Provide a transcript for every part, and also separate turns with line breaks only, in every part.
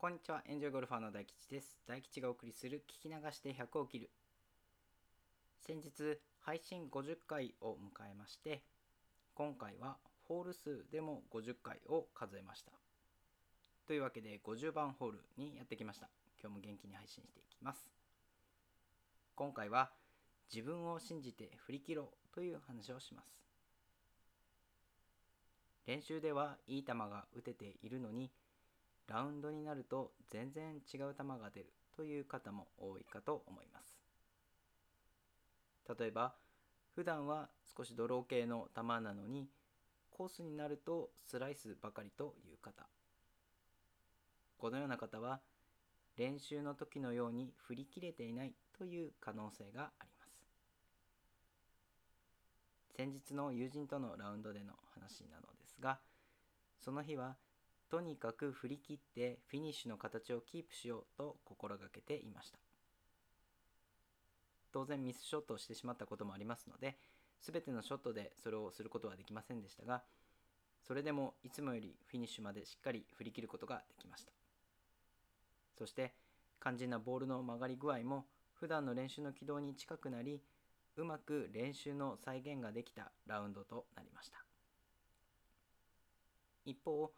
こんにちは、エンジョイゴルファーの大吉です。大吉がお送りする聞き流して100を切る。先日、配信50回を迎えまして、今回はホール数でも50回を数えました。というわけで50番ホールにやってきました。今日も元気に配信していきます。今回は自分を信じて振り切ろうという話をします。練習ではいい球が打てているのに、ラウンドになると全然違う球が出るという方も多いかと思います。例えば普段は少しドロー系の球なのにコースになるとスライスばかりという方。このような方は練習の時のように振り切れていないという可能性があります。先日の友人とのラウンドでの話なのですがその日はとにかく振り切ってフィニッシュの形をキープしようと心がけていました。当然ミスショットをしてしまったこともありますので全てのショットでそれをすることはできませんでしたがそれでもいつもよりフィニッシュまでしっかり振り切ることができました。そして肝心なボールの曲がり具合も普段の練習の軌道に近くなりうまく練習の再現ができたラウンドとなりました。一方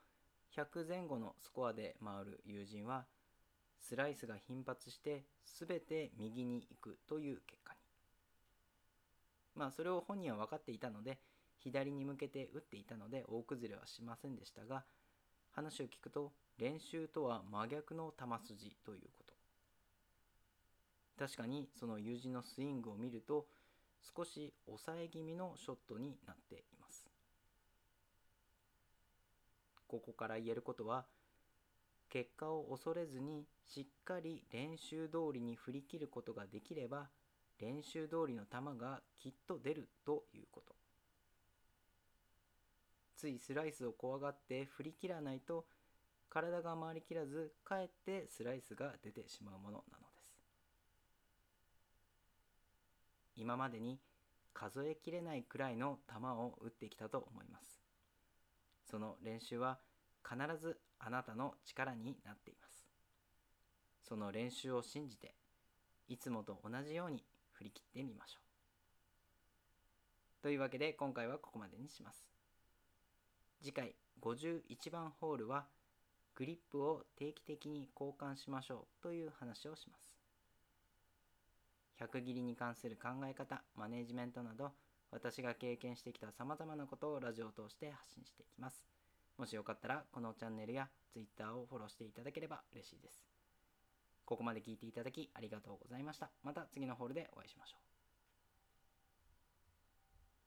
100前後のスコアで回る友人はスライスが頻発して全て右に行くという結果に。まあそれを本人は分かっていたので左に向けて打っていたので大崩れはしませんでしたが話を聞くと練習とは真逆の球筋ということ。確かにその友人のスイングを見ると少し抑え気味のショットになっています。ここから言えることは結果を恐れずにしっかり練習通りに振り切ることができれば練習通りの球がきっと出るということ。ついスライスを怖がって振り切らないと体が回りきらずかえってスライスが出てしまうものなのです。今までに数えきれないくらいの球を打ってきたと思います。その練習は必ずあなたの力になっています。その練習を信じていつもと同じように振り切ってみましょう。というわけで今回はここまでにします。次回51番ホールはグリップを定期的に交換しましょうという話をします。100切りに関する考え方マネジメントなど私が経験してきた様々なことをラジオを通して発信していきます。もしよかったらこのチャンネルや Twitter をフォローしていただければ嬉しいです。ここまで聞いていただきありがとうございました。また次のホールでお会いしましょう。